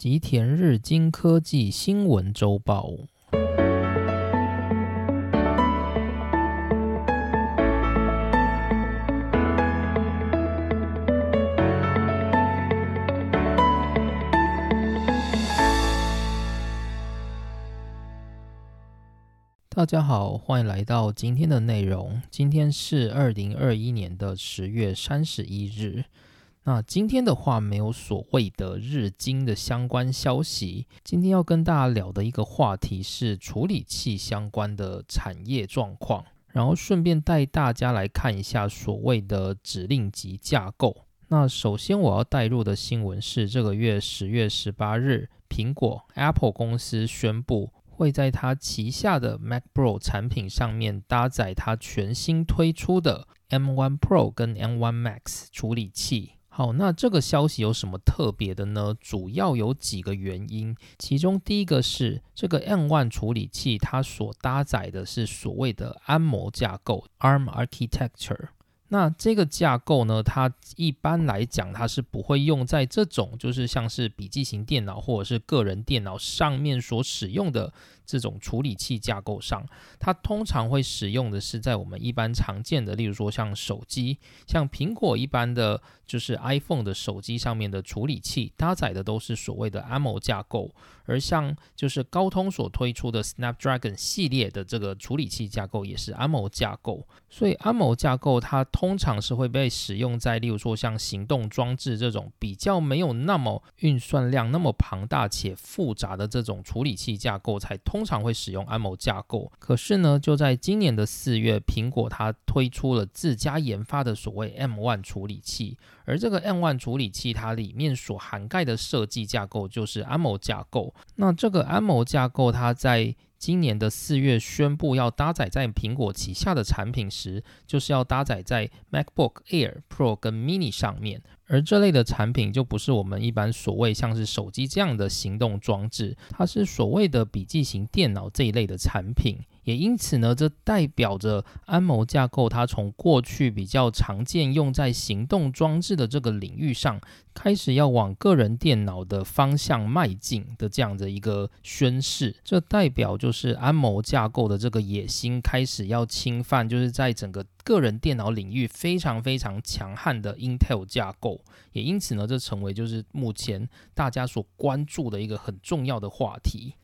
吉田日经科技新闻周报。大家好，欢迎来到今天的内容。今天是二零二一年的十月三十一日。那今天的话，没有所谓的日经的相关消息。今天要跟大家聊的一个话题是处理器相关的产业状况，然后顺便带大家来看一下所谓的指令集架构。那首先我要带入的新闻是，这个月十月十八日，苹果 Apple 公司宣布会在它旗下的 Mac Pro 产品上面搭载它全新推出的 M1 Pro 跟 M1 Max 处理器。好，那这个消息有什么特别的呢？主要有几个原因，其中第一个是这个 M1 处理器，它所搭载的是所谓的安谋架构 （ARM Architecture）。那这个架构呢，它一般来讲，它是不会用在这种就是像是笔记型电脑或者是个人电脑上面所使用的。这种处理器架构上，它通常会使用的是在我们一般常见的，例如说像手机，像苹果一般的，就是 iPhone 的手机上面的处理器搭载的都是所谓的 ARM 架构，而像就是高通所推出的 Snapdragon 系列的这个处理器架构也是 ARM 架构，所以 ARM 架构它通常是会被使用在例如说像行动装置这种比较没有那么运算量那么庞大且复杂的这种处理器架构才通。通常会使用 ARM 架构，可是呢，就在今年的四月，苹果它推出了自家研发的所谓 M1 处理器，而这个 M1 处理器它里面所涵盖的设计架构就是 ARM 架构。那这个 ARM 架构，它在今年的四月宣布要搭载在苹果旗下的产品时，就是要搭载在 MacBook Air Pro 跟 Mini 上面。而这类的产品就不是我们一般所谓像是手机这样的行动装置，它是所谓的笔记型电脑这一类的产品。也因此呢，这代表着安谋架构它从过去比较常见用在行动装置的这个领域上，开始要往个人电脑的方向迈进的这样的一个宣示。这代表就是安谋架构的这个野心开始要侵犯，就是在整个。个人电脑领域非常非常强悍的 Intel 架构，也因此呢，这成为就是目前大家所关注的一个很重要的话题。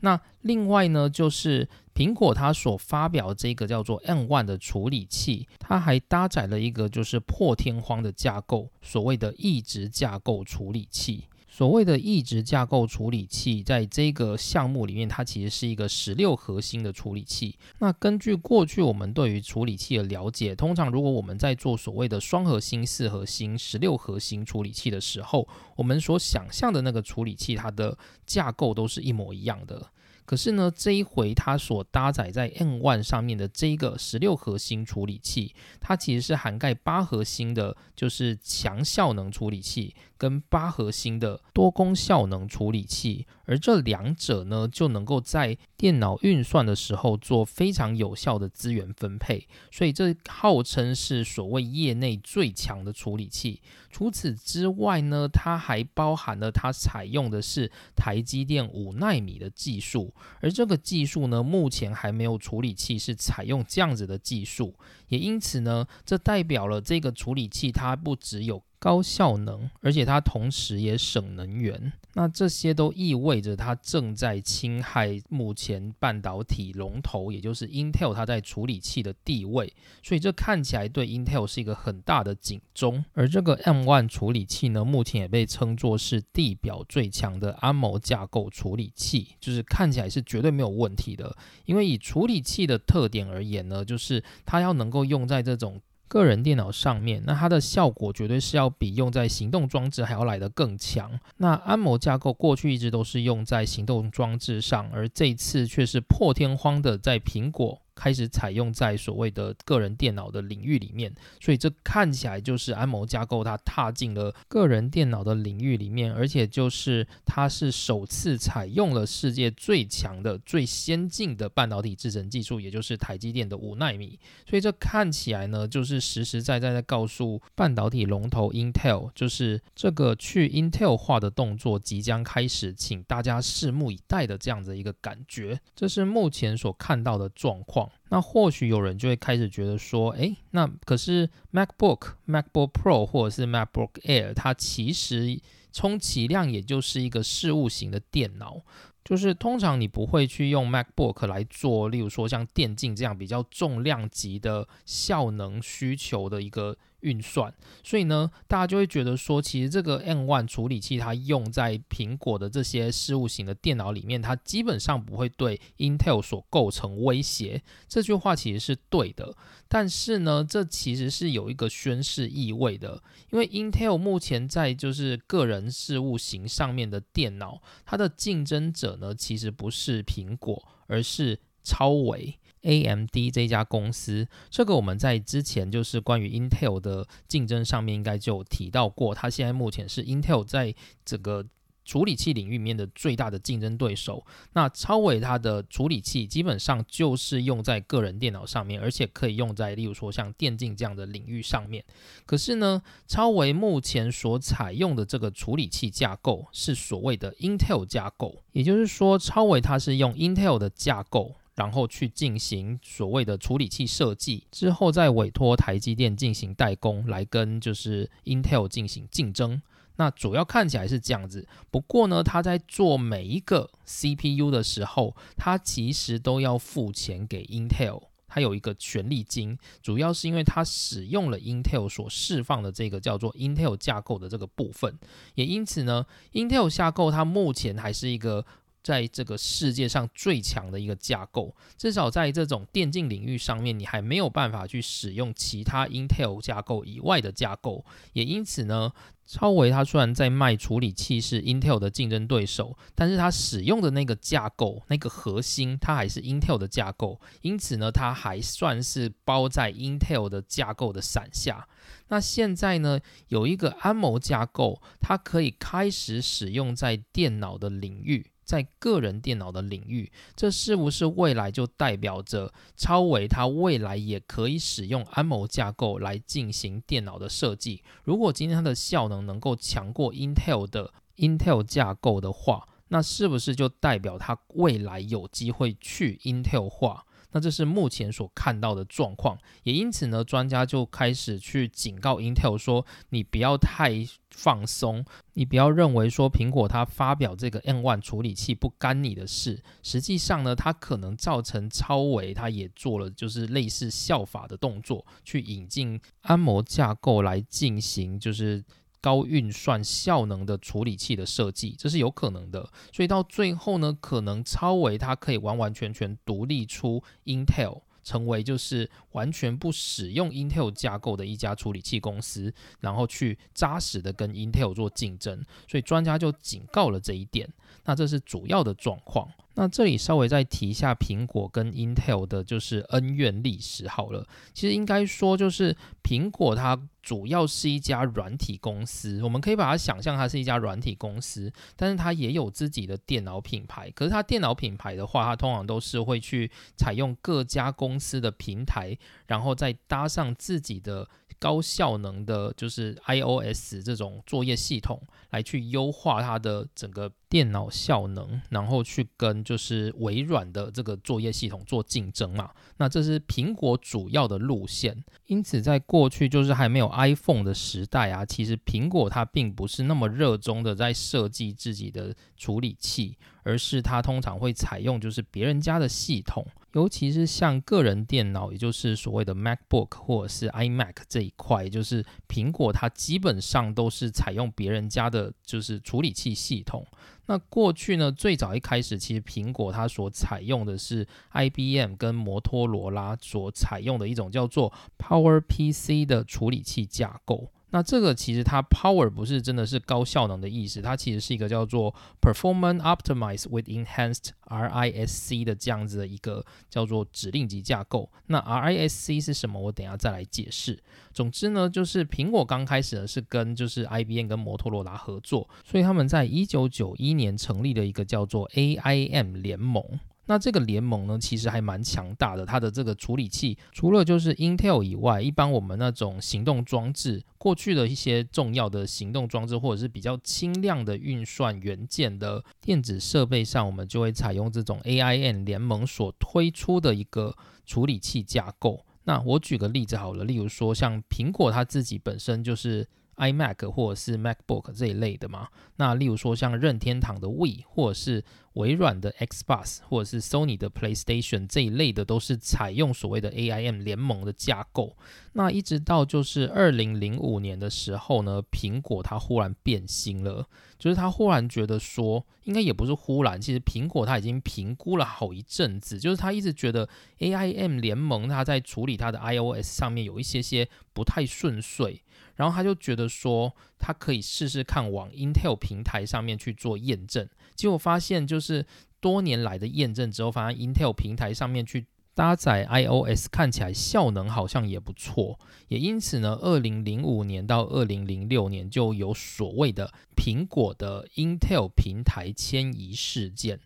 那另外呢，就是苹果它所发表这个叫做 M1 的处理器，它还搭载了一个就是破天荒的架构，所谓的异质架构处理器。所谓的一直架构处理器，在这个项目里面，它其实是一个十六核心的处理器。那根据过去我们对于处理器的了解，通常如果我们在做所谓的双核心、四核心、十六核心处理器的时候，我们所想象的那个处理器，它的架构都是一模一样的。可是呢，这一回它所搭载在 N One 上面的这一个十六核心处理器，它其实是涵盖八核心的，就是强效能处理器。跟八核心的多功效能处理器，而这两者呢，就能够在电脑运算的时候做非常有效的资源分配，所以这号称是所谓业内最强的处理器。除此之外呢，它还包含了它采用的是台积电五纳米的技术，而这个技术呢，目前还没有处理器是采用这样子的技术，也因此呢，这代表了这个处理器它不只有。高效能，而且它同时也省能源，那这些都意味着它正在侵害目前半导体龙头，也就是 Intel 它在处理器的地位，所以这看起来对 Intel 是一个很大的警钟。而这个 M1 处理器呢，目前也被称作是地表最强的 ARM 架构处理器，就是看起来是绝对没有问题的。因为以处理器的特点而言呢，就是它要能够用在这种。个人电脑上面，那它的效果绝对是要比用在行动装置还要来得更强。那安谋架构过去一直都是用在行动装置上，而这次却是破天荒的在苹果开始采用在所谓的个人电脑的领域里面，所以这看起来就是安谋架构它踏进了个人电脑的领域里面，而且就是它是首次采用了世界最强的、最先进的半导体制程技术，也就是台积电的五纳米。所以这看起来呢，就是实实在在在告诉半导体龙头 Intel，就是这个去 Intel 化的动作即将开始，请大家拭目以待的这样的一个感觉。这是目前所看到的状况。那或许有人就会开始觉得说，诶，那可是 MacBook、MacBook Pro 或者是 MacBook Air，它其实充其量也就是一个事务型的电脑。就是通常你不会去用 MacBook 来做，例如说像电竞这样比较重量级的效能需求的一个。运算，所以呢，大家就会觉得说，其实这个 M One 处理器它用在苹果的这些事务型的电脑里面，它基本上不会对 Intel 所构成威胁。这句话其实是对的，但是呢，这其实是有一个宣示意味的，因为 Intel 目前在就是个人事务型上面的电脑，它的竞争者呢，其实不是苹果，而是超维。A.M.D 这家公司，这个我们在之前就是关于 Intel 的竞争上面应该就提到过，它现在目前是 Intel 在整个处理器领域里面的最大的竞争对手。那超维它的处理器基本上就是用在个人电脑上面，而且可以用在例如说像电竞这样的领域上面。可是呢，超维目前所采用的这个处理器架构是所谓的 Intel 架构，也就是说，超维它是用 Intel 的架构。然后去进行所谓的处理器设计，之后再委托台积电进行代工，来跟就是 Intel 进行竞争。那主要看起来是这样子。不过呢，他在做每一个 CPU 的时候，他其实都要付钱给 Intel，他有一个权利金，主要是因为他使用了 Intel 所释放的这个叫做 Intel 架构的这个部分。也因此呢，Intel 架构它目前还是一个。在这个世界上最强的一个架构，至少在这种电竞领域上面，你还没有办法去使用其他 Intel 架构以外的架构。也因此呢，超维它虽然在卖处理器是 Intel 的竞争对手，但是它使用的那个架构、那个核心，它还是 Intel 的架构。因此呢，它还算是包在 Intel 的架构的伞下。那现在呢，有一个安谋架构，它可以开始使用在电脑的领域。在个人电脑的领域，这是不是未来就代表着超维它未来也可以使用安谋架构来进行电脑的设计？如果今天它的效能能够强过 Intel 的 Intel 架构的话，那是不是就代表它未来有机会去 Intel 化？那这是目前所看到的状况，也因此呢，专家就开始去警告 Intel 说，你不要太放松，你不要认为说苹果它发表这个 M1 处理器不干你的事，实际上呢，它可能造成超维它也做了就是类似效法的动作，去引进安谋架构来进行就是。高运算效能的处理器的设计，这是有可能的。所以到最后呢，可能超维它可以完完全全独立出 Intel，成为就是完全不使用 Intel 架构的一家处理器公司，然后去扎实的跟 Intel 做竞争。所以专家就警告了这一点。那这是主要的状况。那这里稍微再提一下苹果跟 Intel 的就是恩怨历史好了。其实应该说就是苹果它主要是一家软体公司，我们可以把它想象它是一家软体公司，但是它也有自己的电脑品牌。可是它电脑品牌的话，它通常都是会去采用各家公司的平台，然后再搭上自己的。高效能的，就是 iOS 这种作业系统来去优化它的整个电脑效能，然后去跟就是微软的这个作业系统做竞争嘛。那这是苹果主要的路线。因此，在过去就是还没有 iPhone 的时代啊，其实苹果它并不是那么热衷的在设计自己的处理器，而是它通常会采用就是别人家的系统。尤其是像个人电脑，也就是所谓的 MacBook 或者是 iMac 这一块，就是苹果它基本上都是采用别人家的，就是处理器系统。那过去呢，最早一开始，其实苹果它所采用的是 IBM 跟摩托罗拉所采用的一种叫做 PowerPC 的处理器架构。那这个其实它 power 不是真的是高效能的意思，它其实是一个叫做 performance optimized with enhanced RISC 的这样子的一个叫做指令集架构。那 RISC 是什么？我等下再来解释。总之呢，就是苹果刚开始呢是跟就是 IBM 跟摩托罗拉合作，所以他们在一九九一年成立了一个叫做 AIM 联盟。那这个联盟呢，其实还蛮强大的。它的这个处理器，除了就是 Intel 以外，一般我们那种行动装置，过去的一些重要的行动装置，或者是比较轻量的运算元件的电子设备上，我们就会采用这种 AIM 联盟所推出的一个处理器架构。那我举个例子好了，例如说像苹果它自己本身就是。iMac 或者是 MacBook 这一类的嘛，那例如说像任天堂的 Wii，或者是微软的 Xbox，或者是 Sony 的 PlayStation 这一类的，都是采用所谓的 AIM 联盟的架构。那一直到就是二零零五年的时候呢，苹果它忽然变心了，就是它忽然觉得说，应该也不是忽然，其实苹果它已经评估了好一阵子，就是它一直觉得 AIM 联盟它在处理它的 iOS 上面有一些些不太顺遂。然后他就觉得说，他可以试试看往 Intel 平台上面去做验证，结果发现就是多年来的验证之后，发现 Intel 平台上面去搭载 iOS 看起来效能好像也不错，也因此呢，二零零五年到二零零六年就有所谓的苹果的 Intel 平台迁移事件。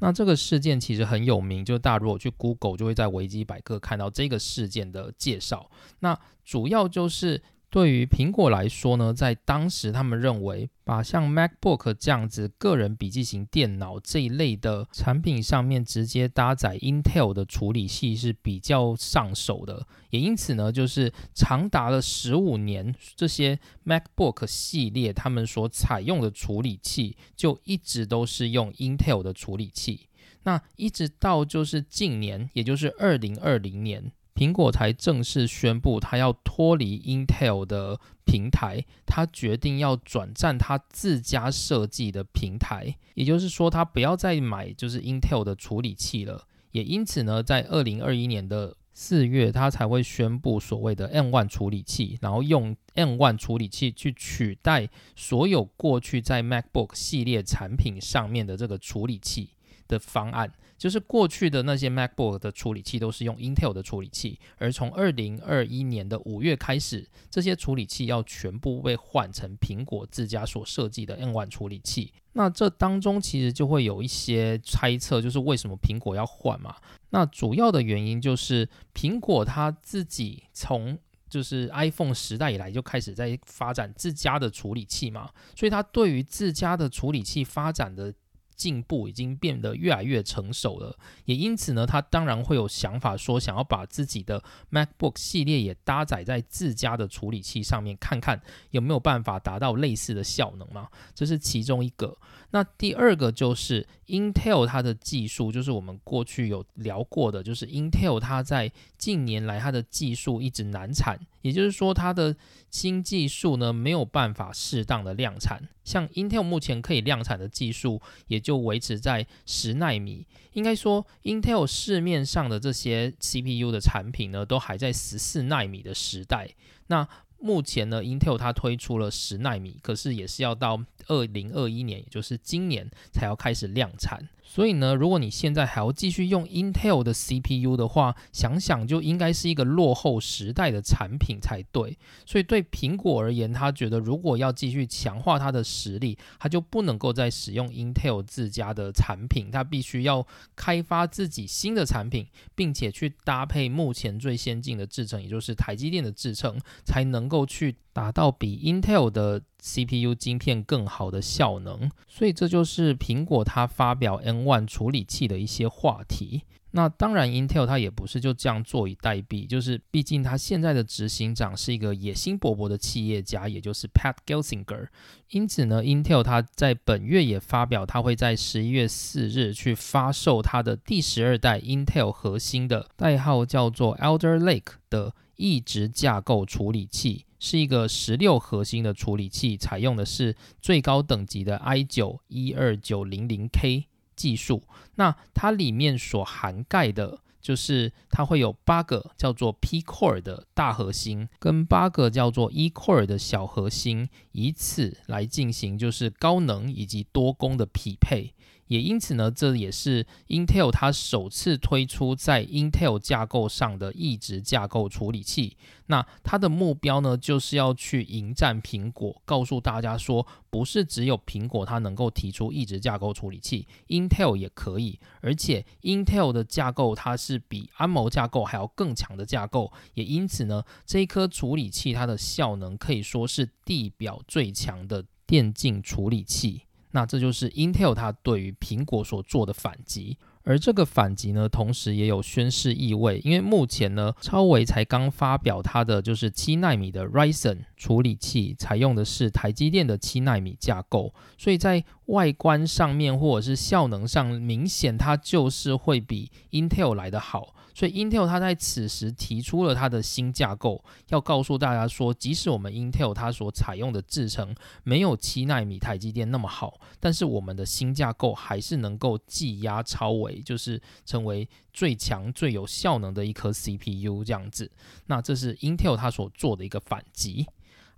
那这个事件其实很有名，就大家如果去 Google 就会在维基百科看到这个事件的介绍。那主要就是。对于苹果来说呢，在当时他们认为，把像 MacBook 这样子个人笔记型电脑这一类的产品上面直接搭载 Intel 的处理器是比较上手的，也因此呢，就是长达了十五年，这些 MacBook 系列他们所采用的处理器就一直都是用 Intel 的处理器。那一直到就是近年，也就是二零二零年。苹果才正式宣布，它要脱离 Intel 的平台，它决定要转战它自家设计的平台，也就是说，它不要再买就是 Intel 的处理器了。也因此呢，在二零二一年的四月，它才会宣布所谓的 M1 处理器，然后用 M1 处理器去取代所有过去在 MacBook 系列产品上面的这个处理器的方案。就是过去的那些 MacBook 的处理器都是用 Intel 的处理器，而从二零二一年的五月开始，这些处理器要全部被换成苹果自家所设计的 M1 处理器。那这当中其实就会有一些猜测，就是为什么苹果要换嘛？那主要的原因就是苹果它自己从就是 iPhone 时代以来就开始在发展自家的处理器嘛，所以它对于自家的处理器发展的。进步已经变得越来越成熟了，也因此呢，他当然会有想法说，想要把自己的 MacBook 系列也搭载在自家的处理器上面，看看有没有办法达到类似的效能嘛？这是其中一个。那第二个就是 Intel 它的技术，就是我们过去有聊过的，就是 Intel 它在近年来它的技术一直难产，也就是说它的新技术呢没有办法适当的量产。像 Intel 目前可以量产的技术，也就维持在十纳米。应该说，Intel 市面上的这些 CPU 的产品呢，都还在十四纳米的时代。那目前呢，Intel 它推出了十纳米，可是也是要到二零二一年，也就是今年才要开始量产。所以呢，如果你现在还要继续用 Intel 的 CPU 的话，想想就应该是一个落后时代的产品才对。所以对苹果而言，他觉得如果要继续强化它的实力，他就不能够再使用 Intel 自家的产品，他必须要开发自己新的产品，并且去搭配目前最先进的制程，也就是台积电的制程，才能够去达到比 Intel 的。CPU 晶片更好的效能，所以这就是苹果它发表 N N1 处理器的一些话题。那当然，Intel 它也不是就这样坐以待毙，就是毕竟它现在的执行长是一个野心勃勃的企业家，也就是 Pat Gelsinger。因此呢，Intel 它在本月也发表，它会在十一月四日去发售它的第十二代 Intel 核心的代号叫做 Elder Lake 的异质架构处理器。是一个十六核心的处理器，采用的是最高等级的 i 九一二九零零 K 技术。那它里面所涵盖的就是它会有八个叫做 P core 的大核心，跟八个叫做 E core 的小核心，以此来进行就是高能以及多功的匹配。也因此呢，这也是 Intel 它首次推出在 Intel 架构上的异质架构处理器。那它的目标呢，就是要去迎战苹果，告诉大家说，不是只有苹果它能够提出异质架构处理器，Intel 也可以。而且 Intel 的架构它是比 ARM 架构还要更强的架构。也因此呢，这一颗处理器它的效能可以说是地表最强的电竞处理器。那这就是 Intel 它对于苹果所做的反击，而这个反击呢，同时也有宣示意味，因为目前呢，超维才刚发表它的就是七纳米的 Ryzen 处理器，采用的是台积电的七纳米架构，所以在外观上面或者是效能上，明显它就是会比 Intel 来的好。所以 Intel 它在此时提出了它的新架构，要告诉大家说，即使我们 Intel 它所采用的制程没有七纳米台积电那么好，但是我们的新架构还是能够技压超维，就是成为最强最有效能的一颗 CPU 这样子。那这是 Intel 它所做的一个反击。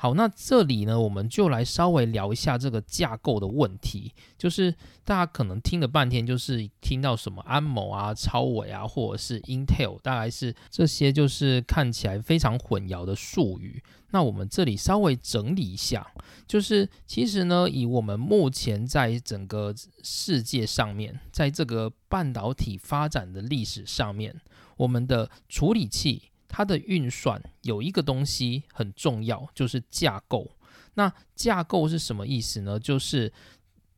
好，那这里呢，我们就来稍微聊一下这个架构的问题。就是大家可能听了半天，就是听到什么安谋啊、超伟啊，或者是 Intel，大概是这些就是看起来非常混淆的术语。那我们这里稍微整理一下，就是其实呢，以我们目前在整个世界上面，在这个半导体发展的历史上面，我们的处理器。它的运算有一个东西很重要，就是架构。那架构是什么意思呢？就是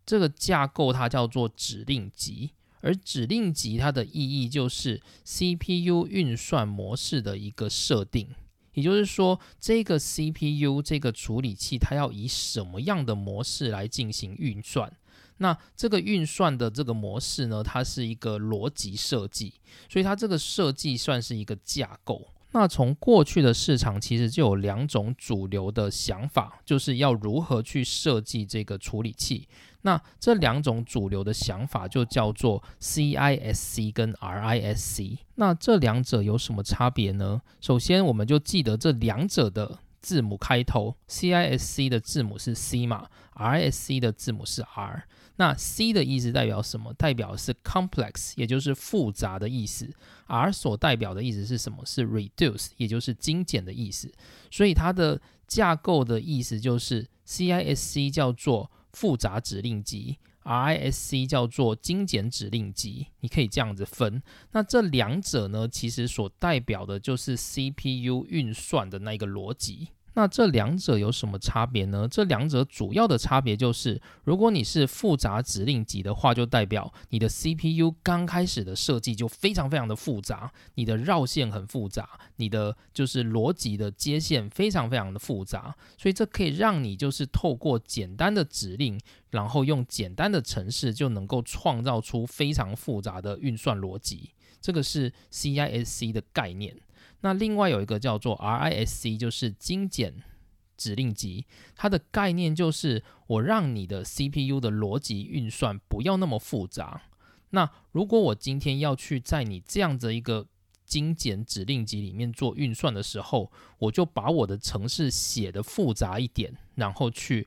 这个架构它叫做指令集，而指令集它的意义就是 CPU 运算模式的一个设定。也就是说，这个 CPU 这个处理器它要以什么样的模式来进行运算？那这个运算的这个模式呢，它是一个逻辑设计，所以它这个设计算是一个架构。那从过去的市场其实就有两种主流的想法，就是要如何去设计这个处理器。那这两种主流的想法就叫做 CISC 跟 RISC。那这两者有什么差别呢？首先，我们就记得这两者的字母开头，CISC 的字母是 C 嘛，RISC 的字母是 R。那 C 的意思代表什么？代表是 complex，也就是复杂的意思。R 所代表的意思是什么？是 reduce，也就是精简的意思。所以它的架构的意思就是 CISC 叫做复杂指令集，RISC 叫做精简指令集。你可以这样子分。那这两者呢，其实所代表的就是 CPU 运算的那个逻辑。那这两者有什么差别呢？这两者主要的差别就是，如果你是复杂指令集的话，就代表你的 CPU 刚开始的设计就非常非常的复杂，你的绕线很复杂，你的就是逻辑的接线非常非常的复杂，所以这可以让你就是透过简单的指令，然后用简单的程式就能够创造出非常复杂的运算逻辑。这个是 CISC 的概念。那另外有一个叫做 RISC，就是精简指令集，它的概念就是我让你的 CPU 的逻辑运算不要那么复杂。那如果我今天要去在你这样的一个精简指令集里面做运算的时候，我就把我的程式写的复杂一点，然后去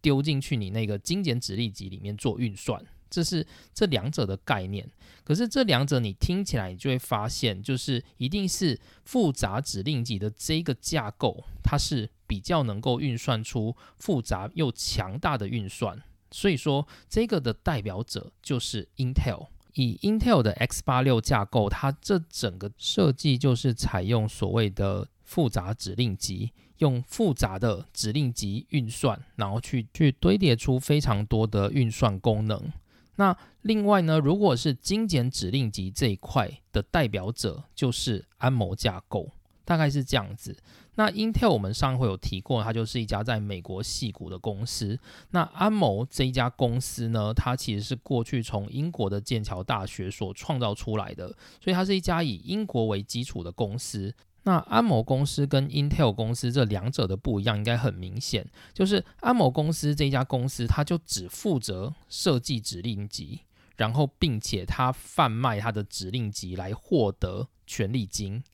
丢进去你那个精简指令集里面做运算。这是这两者的概念，可是这两者你听起来，你就会发现，就是一定是复杂指令集的这个架构，它是比较能够运算出复杂又强大的运算。所以说，这个的代表者就是 Intel。以 Intel 的 X 八六架构，它这整个设计就是采用所谓的复杂指令集，用复杂的指令集运算，然后去去堆叠出非常多的运算功能。那另外呢，如果是精简指令集这一块的代表者，就是安谋架构，大概是这样子。那 Intel 我们上回有提过，它就是一家在美国系股的公司。那安谋这一家公司呢，它其实是过去从英国的剑桥大学所创造出来的，所以它是一家以英国为基础的公司。那安某公司跟 Intel 公司这两者的不一样，应该很明显，就是安某公司这家公司，它就只负责设计指令集，然后并且它贩卖它的指令集来获得权利金。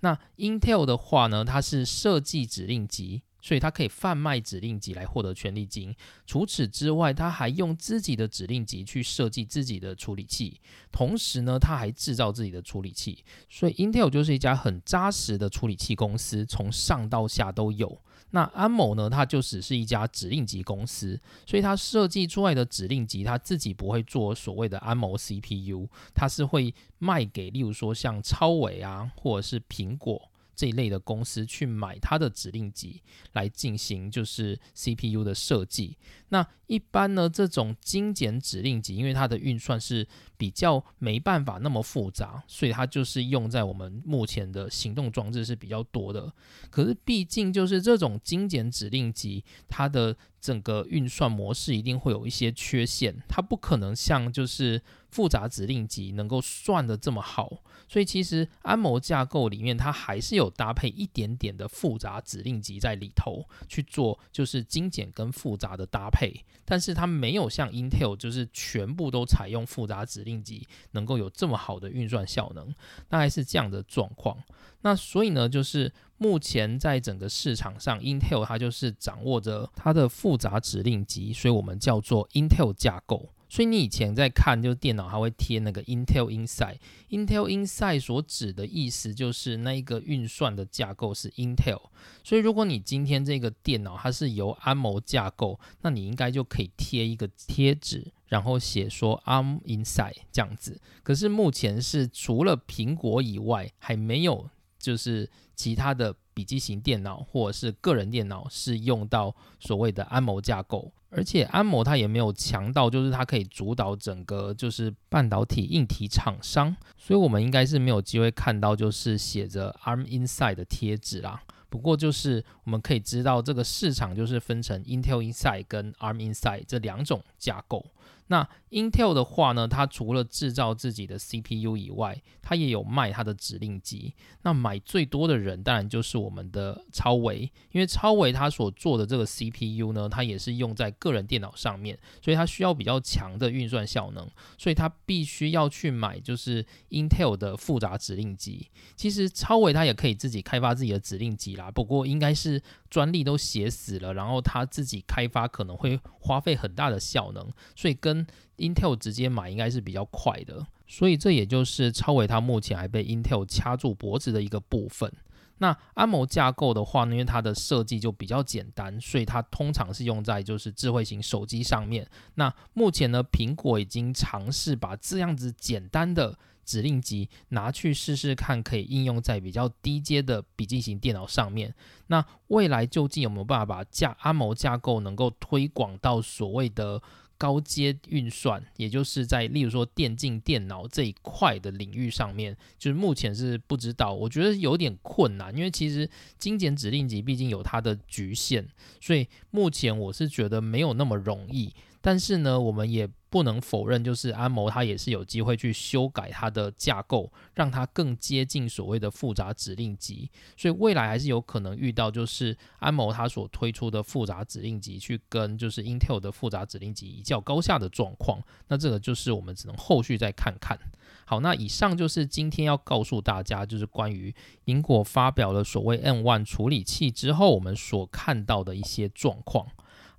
那 Intel 的话呢，它是设计指令集。所以它可以贩卖指令集来获得权利金。除此之外，它还用自己的指令集去设计自己的处理器，同时呢，它还制造自己的处理器。所以 Intel 就是一家很扎实的处理器公司，从上到下都有。那安某呢，它就只是一家指令集公司，所以它设计出来的指令集，它自己不会做所谓的安某 CPU，它是会卖给，例如说像超伟啊，或者是苹果。这一类的公司去买它的指令集来进行就是 CPU 的设计。那一般呢，这种精简指令集，因为它的运算是比较没办法那么复杂，所以它就是用在我们目前的行动装置是比较多的。可是毕竟就是这种精简指令集，它的整个运算模式一定会有一些缺陷，它不可能像就是复杂指令集能够算的这么好。所以其实安谋架构里面，它还是有搭配一点点的复杂指令集在里头去做，就是精简跟复杂的搭配。但是它没有像 Intel，就是全部都采用复杂指令集，能够有这么好的运算效能，大概是这样的状况。那所以呢，就是目前在整个市场上，Intel 它就是掌握着它的复杂指令集，所以我们叫做 Intel 架构。所以你以前在看，就是电脑还会贴那个 Intel Inside。Intel Inside 所指的意思就是那一个运算的架构是 Intel。所以如果你今天这个电脑它是由 ARM 架构，那你应该就可以贴一个贴纸，然后写说 ARM Inside 这样子。可是目前是除了苹果以外，还没有就是其他的笔记型电脑或者是个人电脑是用到所谓的 ARM 架构。而且安谋它也没有强到，就是它可以主导整个就是半导体硬体厂商，所以我们应该是没有机会看到就是写着 ARM Inside 的贴纸啦。不过就是我们可以知道这个市场就是分成 Intel Inside 跟 ARM Inside 这两种架构。那 Intel 的话呢，它除了制造自己的 CPU 以外，它也有卖它的指令集。那买最多的人当然就是我们的超维，因为超维它所做的这个 CPU 呢，它也是用在个人电脑上面，所以它需要比较强的运算效能，所以它必须要去买就是 Intel 的复杂指令集。其实超维它也可以自己开发自己的指令集啦，不过应该是专利都写死了，然后它自己开发可能会花费很大的效能，所以跟 Intel 直接买应该是比较快的，所以这也就是超伟它目前还被 Intel 掐住脖子的一个部分。那安谋架构的话呢，因为它的设计就比较简单，所以它通常是用在就是智慧型手机上面。那目前呢，苹果已经尝试把这样子简单的指令集拿去试试看，可以应用在比较低阶的笔记型电脑上面。那未来究竟有没有办法把架安谋架构能够推广到所谓的？高阶运算，也就是在例如说电竞电脑这一块的领域上面，就是目前是不知道，我觉得有点困难，因为其实精简指令集毕竟有它的局限，所以目前我是觉得没有那么容易。但是呢，我们也不能否认，就是安谋它也是有机会去修改它的架构，让它更接近所谓的复杂指令集。所以未来还是有可能遇到，就是安谋它所推出的复杂指令集去跟就是 Intel 的复杂指令集一较高下的状况。那这个就是我们只能后续再看看。好，那以上就是今天要告诉大家，就是关于苹果发表了所谓 N1 处理器之后，我们所看到的一些状况。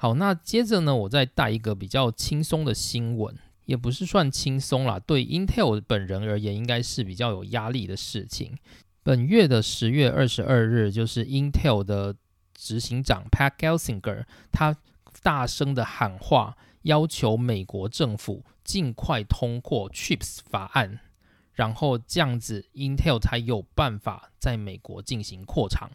好，那接着呢，我再带一个比较轻松的新闻，也不是算轻松啦，对 Intel 本人而言，应该是比较有压力的事情。本月的十月二十二日，就是 Intel 的执行长 Pat Gelsinger，他大声的喊话，要求美国政府尽快通过 Chips 法案，然后这样子 Intel 才有办法在美国进行扩厂。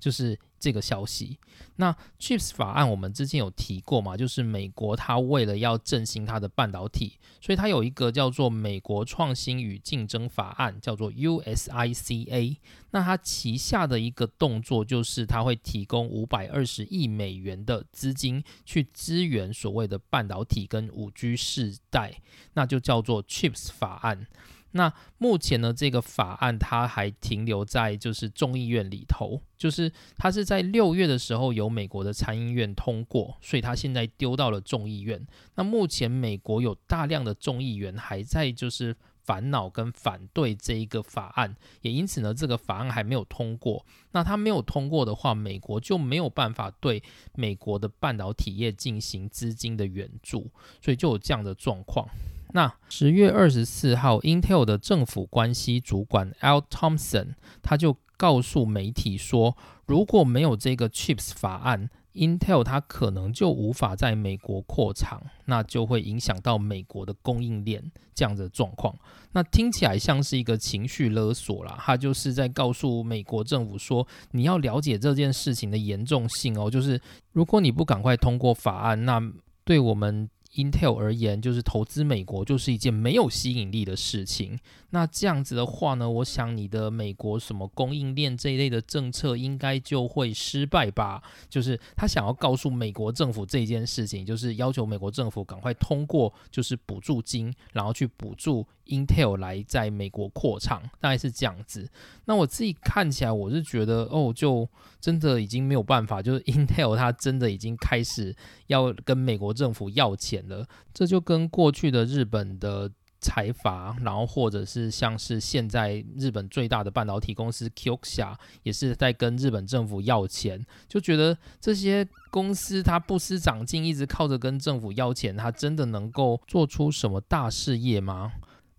就是这个消息。那 Chips 法案我们之前有提过嘛？就是美国它为了要振兴它的半导体，所以它有一个叫做美国创新与竞争法案，叫做 USICA。那它旗下的一个动作就是它会提供五百二十亿美元的资金去支援所谓的半导体跟五 G 世代，那就叫做 Chips 法案。那目前呢，这个法案它还停留在就是众议院里头，就是它是在六月的时候由美国的参议院通过，所以它现在丢到了众议院。那目前美国有大量的众议员还在就是烦恼跟反对这一个法案，也因此呢，这个法案还没有通过。那它没有通过的话，美国就没有办法对美国的半导体业进行资金的援助，所以就有这样的状况。那十月二十四号，Intel 的政府关系主管 Al Thompson 他就告诉媒体说，如果没有这个 Chips 法案，Intel 它可能就无法在美国扩厂，那就会影响到美国的供应链这样的状况。那听起来像是一个情绪勒索啦，他就是在告诉美国政府说，你要了解这件事情的严重性哦，就是如果你不赶快通过法案，那对我们。Intel 而言，就是投资美国就是一件没有吸引力的事情。那这样子的话呢，我想你的美国什么供应链这一类的政策应该就会失败吧？就是他想要告诉美国政府这件事情，就是要求美国政府赶快通过，就是补助金，然后去补助 Intel 来在美国扩厂，大概是这样子。那我自己看起来，我是觉得哦，就真的已经没有办法，就是 Intel 它真的已经开始要跟美国政府要钱。了，这就跟过去的日本的财阀，然后或者是像是现在日本最大的半导体公司 Kioxia 也是在跟日本政府要钱，就觉得这些公司它不思长进，一直靠着跟政府要钱，它真的能够做出什么大事业吗？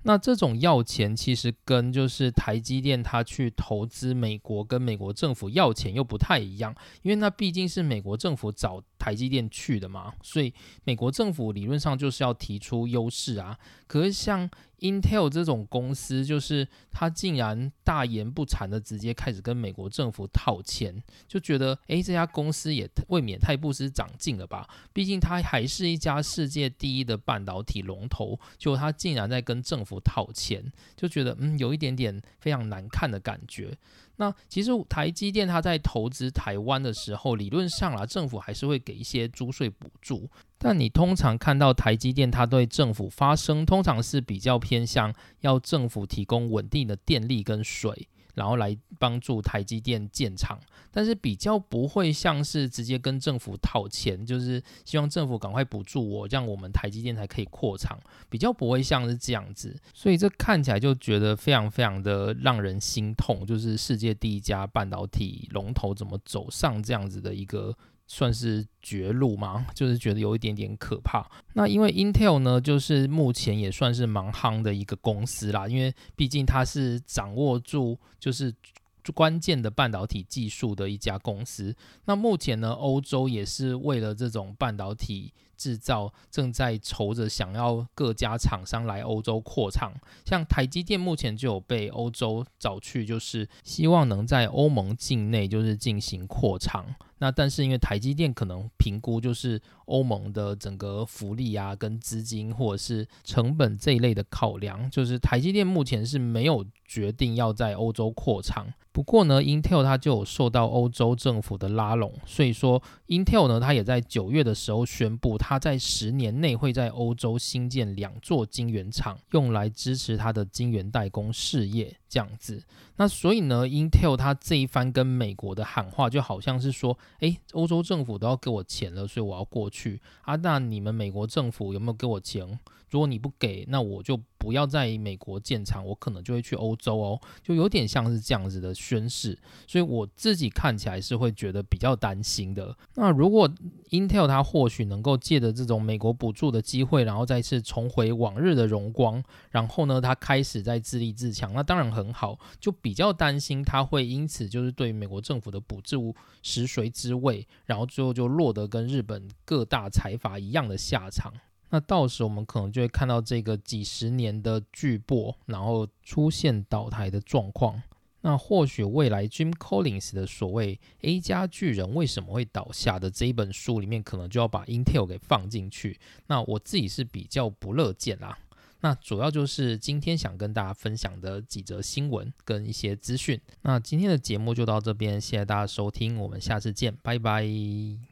那这种要钱其实跟就是台积电它去投资美国跟美国政府要钱又不太一样，因为那毕竟是美国政府找台积电去的嘛，所以美国政府理论上就是要提出优势啊。可是像 Intel 这种公司，就是他竟然大言不惭的直接开始跟美国政府套钱，就觉得诶，这家公司也未免太不思长进了吧？毕竟它还是一家世界第一的半导体龙头，就他竟然在跟政府套钱，就觉得嗯，有一点点非常难看的感觉。那其实台积电它在投资台湾的时候，理论上啊，政府还是会给一些租税补助。但你通常看到台积电它对政府发声，通常是比较偏向要政府提供稳定的电力跟水。然后来帮助台积电建厂，但是比较不会像是直接跟政府讨钱，就是希望政府赶快补助我，让我们台积电才可以扩厂，比较不会像是这样子，所以这看起来就觉得非常非常的让人心痛，就是世界第一家半导体龙头怎么走上这样子的一个。算是绝路吗？就是觉得有一点点可怕。那因为 Intel 呢，就是目前也算是蛮夯的一个公司啦，因为毕竟它是掌握住就是关键的半导体技术的一家公司。那目前呢，欧洲也是为了这种半导体。制造正在筹着想要各家厂商来欧洲扩厂，像台积电目前就有被欧洲找去，就是希望能在欧盟境内就是进行扩厂。那但是因为台积电可能评估就是欧盟的整个福利啊、跟资金或者是成本这一类的考量，就是台积电目前是没有决定要在欧洲扩厂。不过呢，Intel 它就有受到欧洲政府的拉拢，所以说 Intel 呢，它也在九月的时候宣布，它在十年内会在欧洲新建两座晶圆厂，用来支持它的晶圆代工事业。这样子，那所以呢，Intel 它这一番跟美国的喊话，就好像是说，诶，欧洲政府都要给我钱了，所以我要过去啊。那你们美国政府有没有给我钱？如果你不给，那我就不要在美国建厂，我可能就会去欧洲哦，就有点像是这样子的宣誓。所以我自己看起来是会觉得比较担心的。那如果 Intel 它或许能够借着这种美国补助的机会，然后再次重回往日的荣光，然后呢，它开始在自立自强，那当然很好。就比较担心它会因此就是对美国政府的补助食髓知味，然后最后就落得跟日本各大财阀一样的下场。那到时我们可能就会看到这个几十年的巨擘，然后出现倒台的状况。那或许未来 Jim Collins 的所谓 A 加巨人为什么会倒下的这一本书里面，可能就要把 Intel 给放进去。那我自己是比较不乐见啦。那主要就是今天想跟大家分享的几则新闻跟一些资讯。那今天的节目就到这边，谢谢大家收听，我们下次见，拜拜。